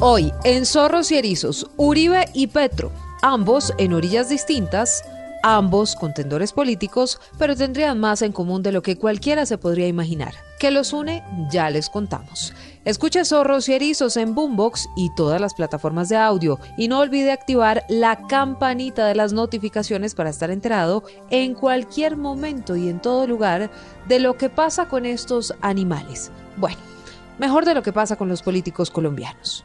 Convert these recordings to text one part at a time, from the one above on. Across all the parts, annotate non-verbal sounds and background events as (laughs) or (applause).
Hoy, en Zorros y Erizos, Uribe y Petro, ambos en orillas distintas, ambos contendores políticos, pero tendrían más en común de lo que cualquiera se podría imaginar. ¿Qué los une? Ya les contamos. Escuche Zorros y Erizos en Boombox y todas las plataformas de audio y no olvide activar la campanita de las notificaciones para estar enterado en cualquier momento y en todo lugar de lo que pasa con estos animales. Bueno, mejor de lo que pasa con los políticos colombianos.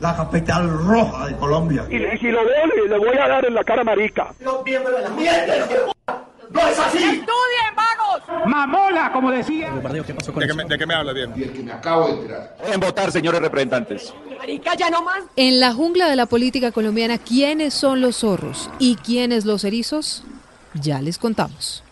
la capital roja de Colombia. Y, y si lo veo, le, le voy a dar en la cara marica. Los miembros de la mierda, hijo de p***. ¡No es así! Mamola, como decía. ¿De qué, me, de qué me habla bien? Y el que me acabo de enterar. En votar, señores representantes. En la jungla de la política colombiana, ¿quiénes son los zorros y quiénes los erizos? Ya les contamos.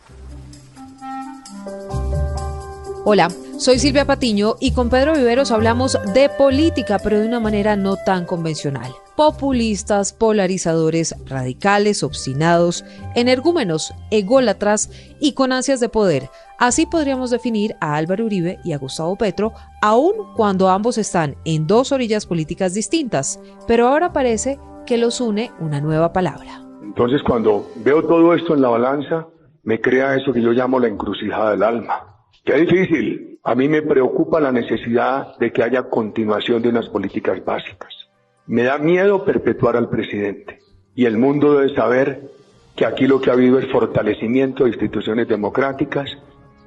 Hola, soy Silvia Patiño y con Pedro Viveros hablamos de política, pero de una manera no tan convencional. Populistas, polarizadores, radicales, obstinados, energúmenos, ególatras y con ansias de poder. Así podríamos definir a Álvaro Uribe y a Gustavo Petro, aun cuando ambos están en dos orillas políticas distintas. Pero ahora parece que los une una nueva palabra. Entonces cuando veo todo esto en la balanza, me crea eso que yo llamo la encrucijada del alma. Qué difícil. A mí me preocupa la necesidad de que haya continuación de unas políticas básicas. Me da miedo perpetuar al presidente. Y el mundo debe saber que aquí lo que ha habido es fortalecimiento de instituciones democráticas,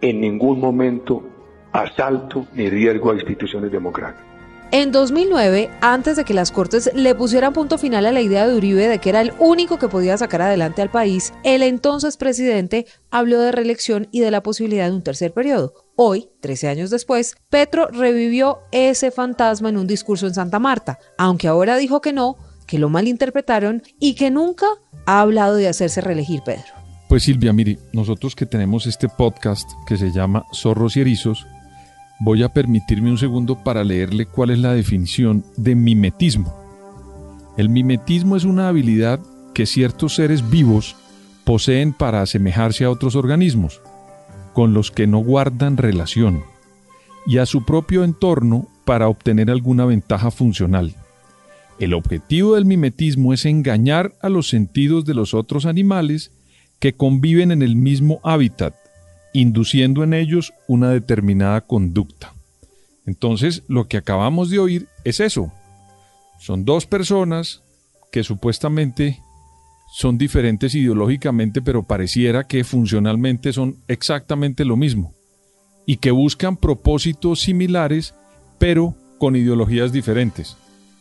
en ningún momento asalto ni riesgo a instituciones democráticas. En 2009, antes de que las Cortes le pusieran punto final a la idea de Uribe de que era el único que podía sacar adelante al país, el entonces presidente habló de reelección y de la posibilidad de un tercer periodo. Hoy, 13 años después, Petro revivió ese fantasma en un discurso en Santa Marta, aunque ahora dijo que no, que lo malinterpretaron y que nunca ha hablado de hacerse reelegir Pedro. Pues Silvia, mire, nosotros que tenemos este podcast que se llama Zorros y Erizos, voy a permitirme un segundo para leerle cuál es la definición de mimetismo. El mimetismo es una habilidad que ciertos seres vivos poseen para asemejarse a otros organismos, con los que no guardan relación, y a su propio entorno para obtener alguna ventaja funcional. El objetivo del mimetismo es engañar a los sentidos de los otros animales que conviven en el mismo hábitat, induciendo en ellos una determinada conducta. Entonces, lo que acabamos de oír es eso. Son dos personas que supuestamente son diferentes ideológicamente, pero pareciera que funcionalmente son exactamente lo mismo, y que buscan propósitos similares, pero con ideologías diferentes.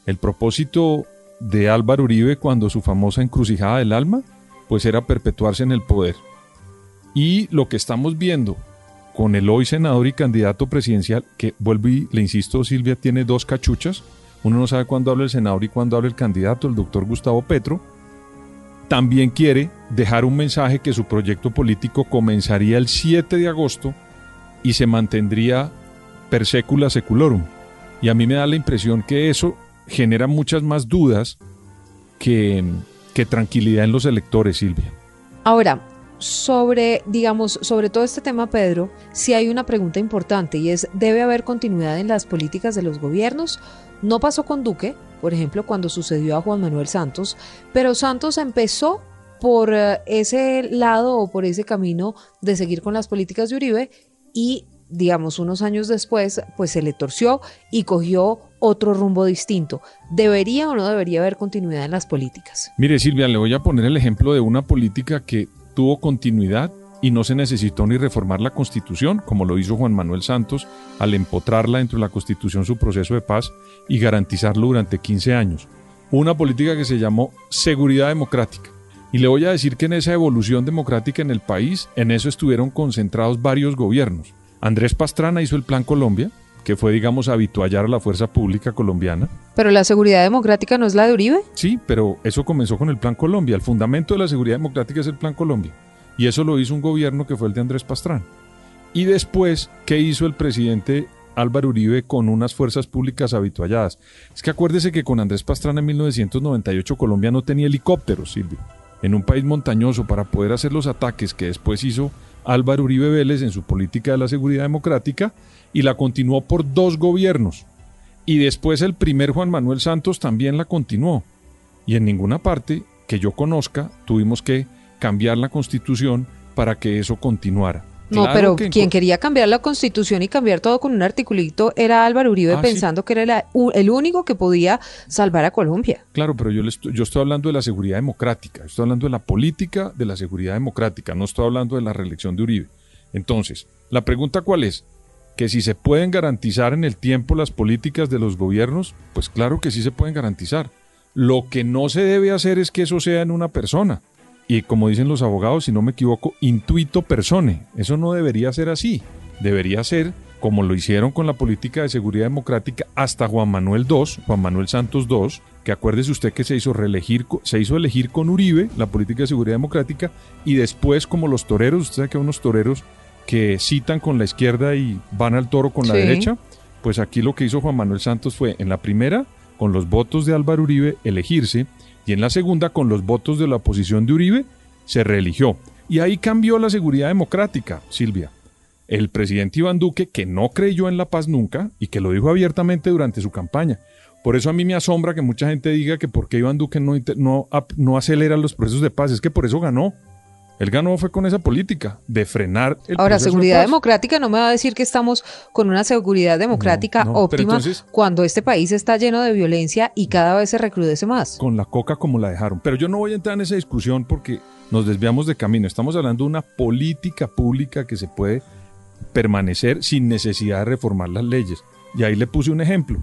El propósito de Álvaro Uribe cuando su famosa encrucijada del alma, pues era perpetuarse en el poder. Y lo que estamos viendo con el hoy senador y candidato presidencial, que vuelvo y le insisto, Silvia tiene dos cachuchas, uno no sabe cuándo habla el senador y cuándo habla el candidato, el doctor Gustavo Petro, también quiere dejar un mensaje que su proyecto político comenzaría el 7 de agosto y se mantendría per secula seculorum. Y a mí me da la impresión que eso genera muchas más dudas que, que tranquilidad en los electores, Silvia. Ahora, sobre, digamos, sobre todo este tema, Pedro, sí hay una pregunta importante y es, ¿debe haber continuidad en las políticas de los gobiernos? No pasó con Duque, por ejemplo, cuando sucedió a Juan Manuel Santos, pero Santos empezó por eh, ese lado o por ese camino de seguir con las políticas de Uribe y digamos unos años después pues se le torció y cogió otro rumbo distinto. ¿Debería o no debería haber continuidad en las políticas? Mire Silvia, le voy a poner el ejemplo de una política que tuvo continuidad y no se necesitó ni reformar la Constitución, como lo hizo Juan Manuel Santos al empotrarla dentro de la Constitución su proceso de paz y garantizarlo durante 15 años. Una política que se llamó seguridad democrática. Y le voy a decir que en esa evolución democrática en el país, en eso estuvieron concentrados varios gobiernos. Andrés Pastrana hizo el Plan Colombia, que fue, digamos, habituallar a la fuerza pública colombiana. ¿Pero la seguridad democrática no es la de Uribe? Sí, pero eso comenzó con el Plan Colombia. El fundamento de la seguridad democrática es el Plan Colombia. Y eso lo hizo un gobierno que fue el de Andrés Pastrán. Y después, ¿qué hizo el presidente Álvaro Uribe con unas fuerzas públicas habitualladas? Es que acuérdese que con Andrés Pastrán en 1998 Colombia no tenía helicópteros, Silvio. En un país montañoso para poder hacer los ataques que después hizo Álvaro Uribe Vélez en su política de la seguridad democrática y la continuó por dos gobiernos. Y después el primer Juan Manuel Santos también la continuó. Y en ninguna parte que yo conozca tuvimos que cambiar la constitución para que eso continuara. No, pero quien quería cambiar la constitución y cambiar todo con un articulito era Álvaro Uribe ah, pensando que era el único que podía salvar a Colombia. Claro, pero yo, estoy, yo estoy hablando de la seguridad democrática, estoy hablando de la política de la seguridad democrática, no estoy hablando de la reelección de Uribe. Entonces, la pregunta cuál es? Que si se pueden garantizar en el tiempo las políticas de los gobiernos, pues claro que sí se pueden garantizar. Lo que no se debe hacer es que eso sea en una persona y como dicen los abogados, si no me equivoco, intuito persone. Eso no debería ser así. Debería ser como lo hicieron con la política de seguridad democrática hasta Juan Manuel II, Juan Manuel Santos II, que acuérdese usted que se hizo reelegir, se hizo elegir con Uribe la política de seguridad democrática y después como los toreros, usted sabe que hay unos toreros que citan con la izquierda y van al toro con la derecha, pues aquí lo que hizo Juan Manuel Santos fue en la primera, con los votos de Álvaro Uribe, elegirse y en la segunda, con los votos de la oposición de Uribe, se reeligió. Y ahí cambió la seguridad democrática, Silvia. El presidente Iván Duque, que no creyó en la paz nunca y que lo dijo abiertamente durante su campaña. Por eso a mí me asombra que mucha gente diga que por qué Iván Duque no, no, no acelera los procesos de paz. Es que por eso ganó. Él ganó fue con esa política de frenar el Ahora, seguridad democrática no me va a decir que estamos con una seguridad democrática óptima cuando este país está lleno de violencia y cada vez se recrudece más. Con la coca como la dejaron. Pero yo no voy a entrar en esa discusión porque nos desviamos de camino. Estamos hablando de una política pública que se puede permanecer sin necesidad de reformar las leyes. Y ahí le puse un ejemplo.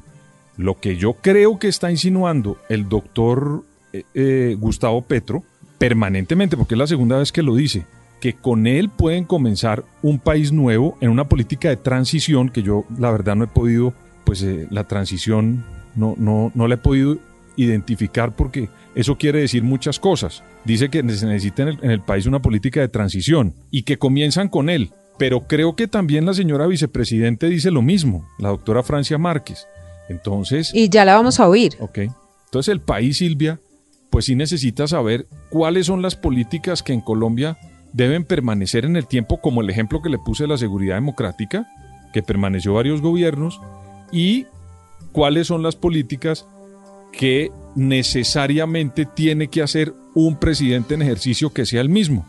Lo que yo creo que está insinuando el doctor eh, eh, Gustavo Petro permanentemente, porque es la segunda vez que lo dice, que con él pueden comenzar un país nuevo en una política de transición que yo la verdad no he podido, pues eh, la transición no, no, no la he podido identificar porque eso quiere decir muchas cosas. Dice que se necesita en el, en el país una política de transición y que comienzan con él. Pero creo que también la señora vicepresidente dice lo mismo, la doctora Francia Márquez. Entonces... Y ya la vamos a oír. Ok. Entonces el país, Silvia, pues sí necesita saber cuáles son las políticas que en Colombia deben permanecer en el tiempo, como el ejemplo que le puse de la seguridad democrática, que permaneció varios gobiernos, y cuáles son las políticas que necesariamente tiene que hacer un presidente en ejercicio que sea el mismo.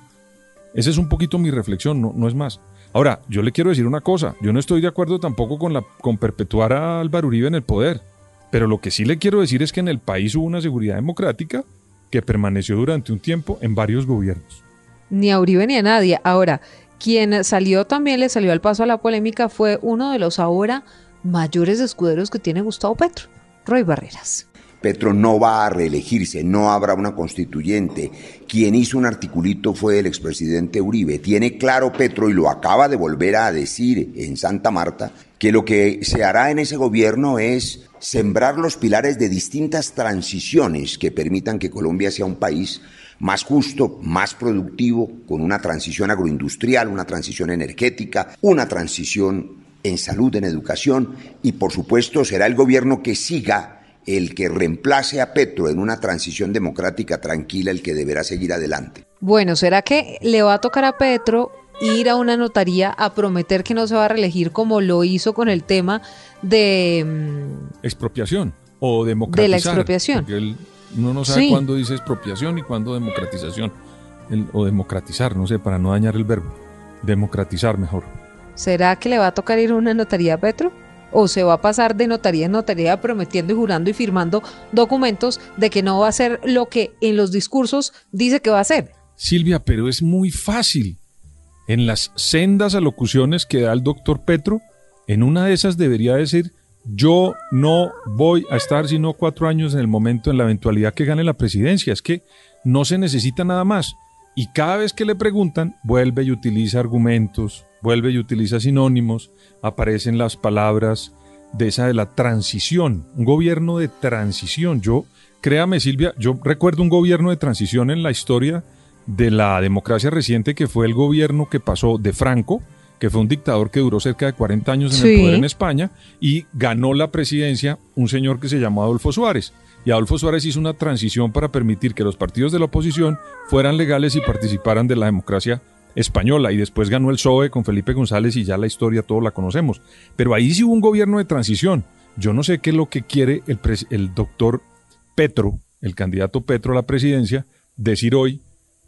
Esa es un poquito mi reflexión, no, no es más. Ahora, yo le quiero decir una cosa, yo no estoy de acuerdo tampoco con, la, con perpetuar a Álvaro Uribe en el poder. Pero lo que sí le quiero decir es que en el país hubo una seguridad democrática que permaneció durante un tiempo en varios gobiernos. Ni a Uribe ni a nadie. Ahora, quien salió también, le salió al paso a la polémica, fue uno de los ahora mayores escuderos que tiene Gustavo Petro, Roy Barreras. Petro no va a reelegirse, no habrá una constituyente. Quien hizo un articulito fue el expresidente Uribe. Tiene claro Petro, y lo acaba de volver a decir en Santa Marta, que lo que se hará en ese gobierno es sembrar los pilares de distintas transiciones que permitan que Colombia sea un país más justo, más productivo, con una transición agroindustrial, una transición energética, una transición en salud, en educación y por supuesto será el gobierno que siga el que reemplace a Petro en una transición democrática tranquila el que deberá seguir adelante. Bueno, ¿será que le va a tocar a Petro ir a una notaría a prometer que no se va a reelegir como lo hizo con el tema de... Mm, expropiación o democratizar. De la expropiación. Porque uno no sabe cuándo dice expropiación y cuándo democratización. o democratizar, no sé, para no dañar el verbo. Democratizar mejor. ¿Será que le va a tocar ir a una notaría a Petro? ¿O se va a pasar de notaría en notaría prometiendo y jurando y firmando documentos de que no va a hacer lo que en los discursos dice que va a hacer? Silvia, pero es muy fácil. En las sendas alocuciones que da el doctor Petro, en una de esas debería decir, yo no voy a estar sino cuatro años en el momento, en la eventualidad que gane la presidencia. Es que no se necesita nada más. Y cada vez que le preguntan, vuelve y utiliza argumentos, vuelve y utiliza sinónimos, aparecen las palabras de esa de la transición, un gobierno de transición. Yo, créame Silvia, yo recuerdo un gobierno de transición en la historia de la democracia reciente que fue el gobierno que pasó de Franco, que fue un dictador que duró cerca de 40 años en el poder en España, y ganó la presidencia un señor que se llamó Adolfo Suárez. Y Adolfo Suárez hizo una transición para permitir que los partidos de la oposición fueran legales y participaran de la democracia española. Y después ganó el PSOE con Felipe González y ya la historia todos la conocemos. Pero ahí sí hubo un gobierno de transición. Yo no sé qué es lo que quiere el, el doctor Petro, el candidato Petro a la presidencia, decir hoy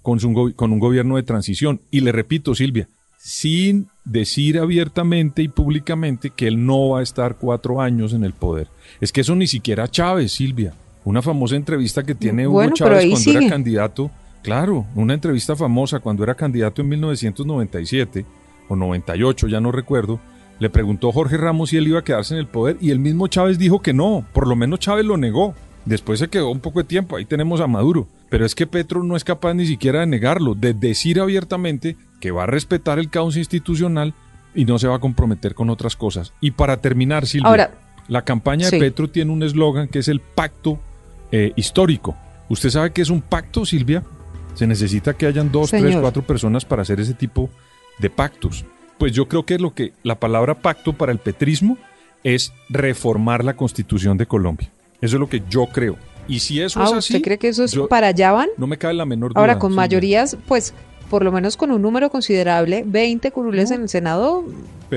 con, con un gobierno de transición. Y le repito, Silvia, sin decir abiertamente y públicamente que él no va a estar cuatro años en el poder. Es que eso ni siquiera Chávez, Silvia. Una famosa entrevista que tiene Hugo Chávez cuando era candidato. Claro, una entrevista famosa cuando era candidato en 1997 o 98, ya no recuerdo. Le preguntó Jorge Ramos si él iba a quedarse en el poder y el mismo Chávez dijo que no. Por lo menos Chávez lo negó. Después se quedó un poco de tiempo, ahí tenemos a Maduro. Pero es que Petro no es capaz ni siquiera de negarlo, de decir abiertamente que va a respetar el caos institucional y no se va a comprometer con otras cosas. Y para terminar, Silvia, la campaña de Petro tiene un eslogan que es el pacto eh, histórico. ¿Usted sabe qué es un pacto, Silvia? Se necesita que hayan dos, tres, cuatro personas para hacer ese tipo de pactos. Pues yo creo que lo que la palabra pacto para el petrismo es reformar la constitución de Colombia. Eso es lo que yo creo. Y si eso es ah, así. ¿Usted cree que eso es para allá van? No me cabe la menor duda. Ahora, con mayorías, pues, por lo menos con un número considerable, 20 curules en el Senado,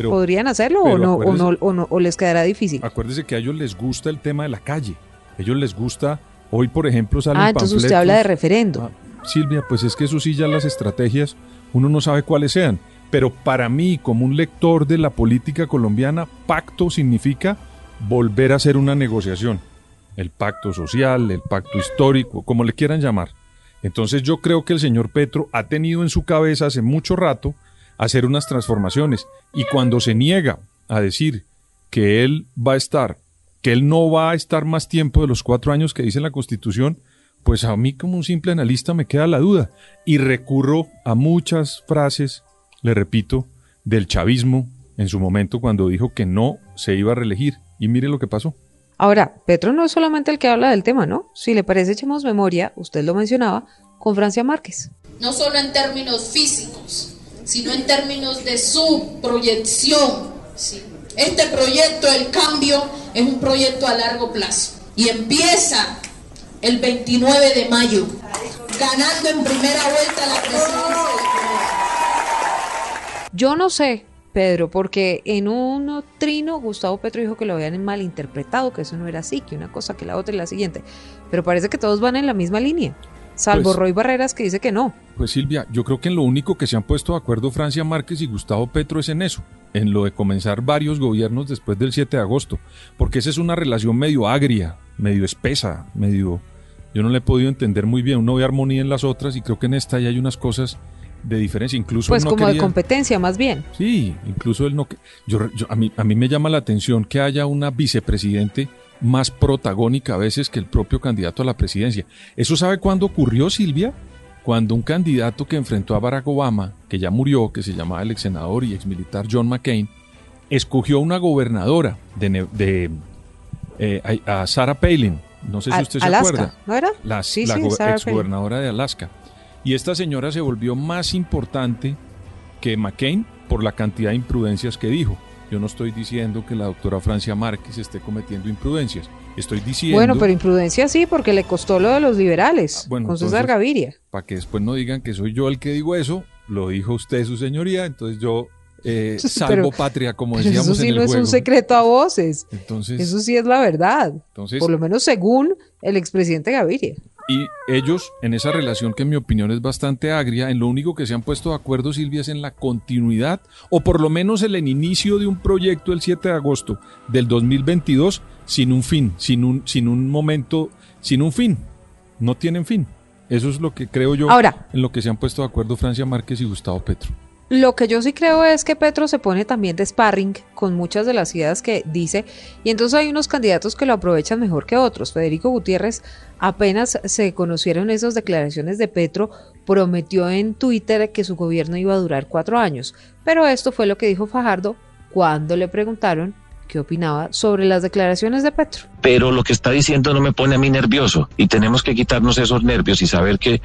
¿podrían hacerlo o no, o no, o no, o les quedará difícil? Acuérdese que a ellos les gusta el tema de la calle. A ellos les gusta. Hoy, por ejemplo, salen Ah, entonces usted habla de referendo. Ah, Silvia, pues es que eso sí, ya las estrategias, uno no sabe cuáles sean. Pero para mí, como un lector de la política colombiana, pacto significa volver a hacer una negociación el pacto social, el pacto histórico, como le quieran llamar. Entonces yo creo que el señor Petro ha tenido en su cabeza hace mucho rato hacer unas transformaciones y cuando se niega a decir que él va a estar, que él no va a estar más tiempo de los cuatro años que dice la Constitución, pues a mí como un simple analista me queda la duda y recurro a muchas frases, le repito, del chavismo en su momento cuando dijo que no se iba a reelegir y mire lo que pasó. Ahora, Petro no es solamente el que habla del tema, ¿no? Si le parece, echemos memoria, usted lo mencionaba, con Francia Márquez. No solo en términos físicos, sino en términos de su proyección. Este proyecto del cambio es un proyecto a largo plazo y empieza el 29 de mayo, ganando en primera vuelta la presidencia Yo no sé Pedro, porque en un trino Gustavo Petro dijo que lo habían malinterpretado, que eso no era así, que una cosa, que la otra y la siguiente. Pero parece que todos van en la misma línea, salvo pues Roy Barreras que dice que no. Pues Silvia, yo creo que en lo único que se han puesto de acuerdo Francia Márquez y Gustavo Petro es en eso, en lo de comenzar varios gobiernos después del 7 de agosto, porque esa es una relación medio agria, medio espesa, medio... Yo no le he podido entender muy bien, uno ve armonía en las otras y creo que en esta ya hay unas cosas de diferencia. Incluso pues como de competencia más bien. Sí, incluso él no... Yo, a, mí, a mí me llama la atención que haya una vicepresidente más protagónica a veces que el propio candidato a la presidencia. ¿Eso sabe cuándo ocurrió, Silvia? Cuando un candidato que enfrentó a Barack Obama, que ya murió, que se llamaba el ex senador y ex militar John McCain, escogió una gobernadora de, eh, a, Sarah Palin. No sé si usted se acuerda. ¿No era? La, sí, la ex gobernadora de Alaska. Y esta señora se volvió más importante que McCain por la cantidad de imprudencias que dijo. Yo no estoy diciendo que la doctora Francia Márquez esté cometiendo imprudencias. Estoy diciendo. Bueno, pero imprudencia sí, porque le costó lo de los liberales ah, con César Gaviria. Para que después no digan que soy yo el que digo eso, lo dijo usted, su señoría, entonces yo eh, (laughs) salvo patria, como decíamos eso sí no es un secreto a voces. Entonces, eso sí es la verdad. Entonces, por lo menos según el expresidente Gaviria. Y ellos, en esa relación que en mi opinión es bastante agria, en lo único que se han puesto de acuerdo, Silvia, es en la continuidad, o por lo menos en el inicio de un proyecto el 7 de agosto del 2022, sin un fin, sin un, sin un momento, sin un fin. No tienen fin. Eso es lo que creo yo Ahora, en lo que se han puesto de acuerdo Francia Márquez y Gustavo Petro. Lo que yo sí creo es que Petro se pone también de sparring con muchas de las ideas que dice y entonces hay unos candidatos que lo aprovechan mejor que otros. Federico Gutiérrez, apenas se conocieron esas declaraciones de Petro, prometió en Twitter que su gobierno iba a durar cuatro años, pero esto fue lo que dijo Fajardo cuando le preguntaron ¿Qué opinaba sobre las declaraciones de Petro? Pero lo que está diciendo no me pone a mí nervioso y tenemos que quitarnos esos nervios y saber que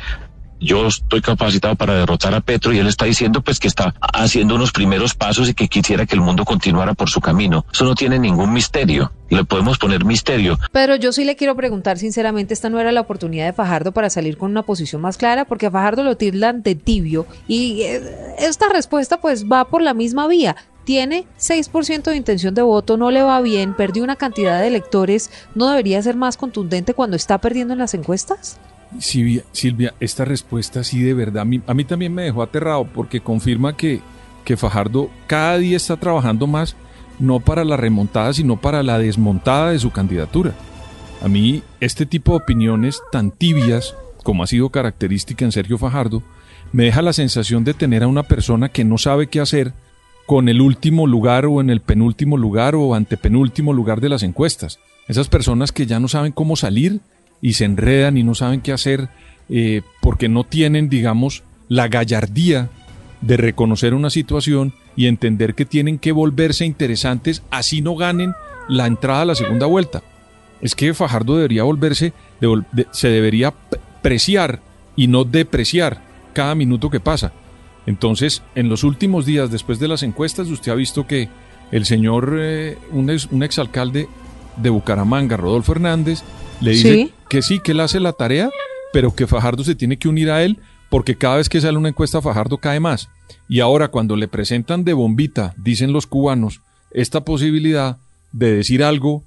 yo estoy capacitado para derrotar a Petro y él está diciendo pues que está haciendo unos primeros pasos y que quisiera que el mundo continuara por su camino. Eso no tiene ningún misterio. Le podemos poner misterio. Pero yo sí le quiero preguntar sinceramente, esta no era la oportunidad de Fajardo para salir con una posición más clara, porque a Fajardo lo tildan de tibio y eh, esta respuesta pues va por la misma vía tiene 6% de intención de voto, no le va bien, perdió una cantidad de electores, ¿no debería ser más contundente cuando está perdiendo en las encuestas? Silvia, Silvia, esta respuesta sí de verdad, a mí, a mí también me dejó aterrado porque confirma que, que Fajardo cada día está trabajando más, no para la remontada, sino para la desmontada de su candidatura. A mí este tipo de opiniones tan tibias, como ha sido característica en Sergio Fajardo, me deja la sensación de tener a una persona que no sabe qué hacer con el último lugar o en el penúltimo lugar o antepenúltimo lugar de las encuestas. Esas personas que ya no saben cómo salir y se enredan y no saben qué hacer eh, porque no tienen, digamos, la gallardía de reconocer una situación y entender que tienen que volverse interesantes así no ganen la entrada a la segunda vuelta. Es que Fajardo debería volverse, se debería preciar y no depreciar cada minuto que pasa. Entonces, en los últimos días después de las encuestas, usted ha visto que el señor, eh, un, ex, un exalcalde de Bucaramanga, Rodolfo Hernández, le dice que sí, que él hace la tarea, pero que Fajardo se tiene que unir a él porque cada vez que sale una encuesta Fajardo cae más. Y ahora cuando le presentan de bombita, dicen los cubanos, esta posibilidad de decir algo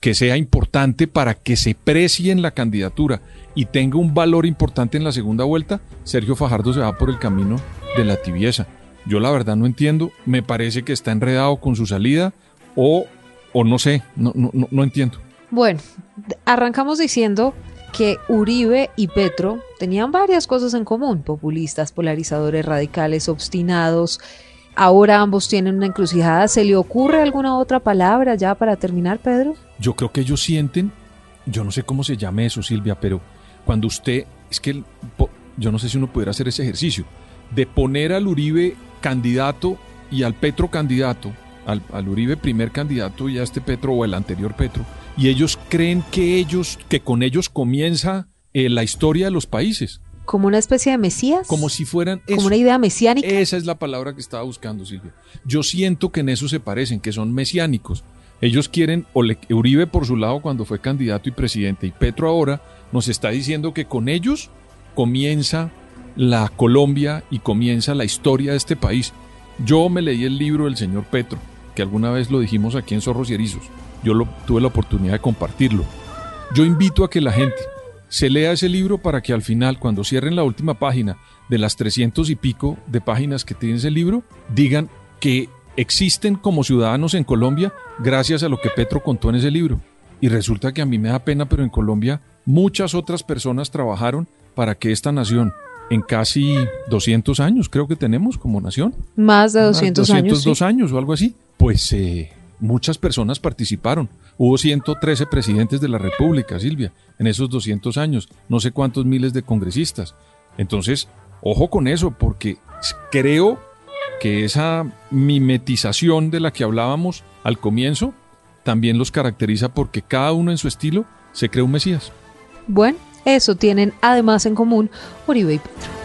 que sea importante para que se precie en la candidatura y tenga un valor importante en la segunda vuelta, Sergio Fajardo se va por el camino de la tibieza. Yo la verdad no entiendo, me parece que está enredado con su salida o, o no sé, no, no, no entiendo. Bueno, arrancamos diciendo que Uribe y Petro tenían varias cosas en común, populistas, polarizadores, radicales, obstinados. Ahora ambos tienen una encrucijada. ¿Se le ocurre alguna otra palabra ya para terminar, Pedro? Yo creo que ellos sienten, yo no sé cómo se llame eso, Silvia, pero cuando usted, es que yo no sé si uno pudiera hacer ese ejercicio, de poner al Uribe candidato y al Petro candidato, al, al Uribe primer candidato y a este Petro o el anterior Petro, y ellos creen que ellos, que con ellos comienza eh, la historia de los países. Como una especie de mesías. Como si fueran. Como una idea mesiánica. Esa es la palabra que estaba buscando, Silvia. Yo siento que en eso se parecen, que son mesiánicos. Ellos quieren, o Uribe por su lado cuando fue candidato y presidente, y Petro ahora nos está diciendo que con ellos comienza la Colombia y comienza la historia de este país. Yo me leí el libro del señor Petro, que alguna vez lo dijimos aquí en Zorros y Erizos yo lo, tuve la oportunidad de compartirlo. Yo invito a que la gente se lea ese libro para que al final, cuando cierren la última página de las 300 y pico de páginas que tiene ese libro, digan que existen como ciudadanos en Colombia gracias a lo que Petro contó en ese libro. Y resulta que a mí me da pena, pero en Colombia muchas otras personas trabajaron para que esta nación, en casi 200 años, creo que tenemos como nación. Más de 200, años. 202 años o algo así. Pues eh, muchas personas participaron. Hubo 113 presidentes de la República, Silvia, en esos 200 años, no sé cuántos miles de congresistas. Entonces, ojo con eso, porque creo que esa mimetización de la que hablábamos al comienzo también los caracteriza porque cada uno en su estilo se cree un Mesías. Bueno, eso tienen además en común Uribe y Petro.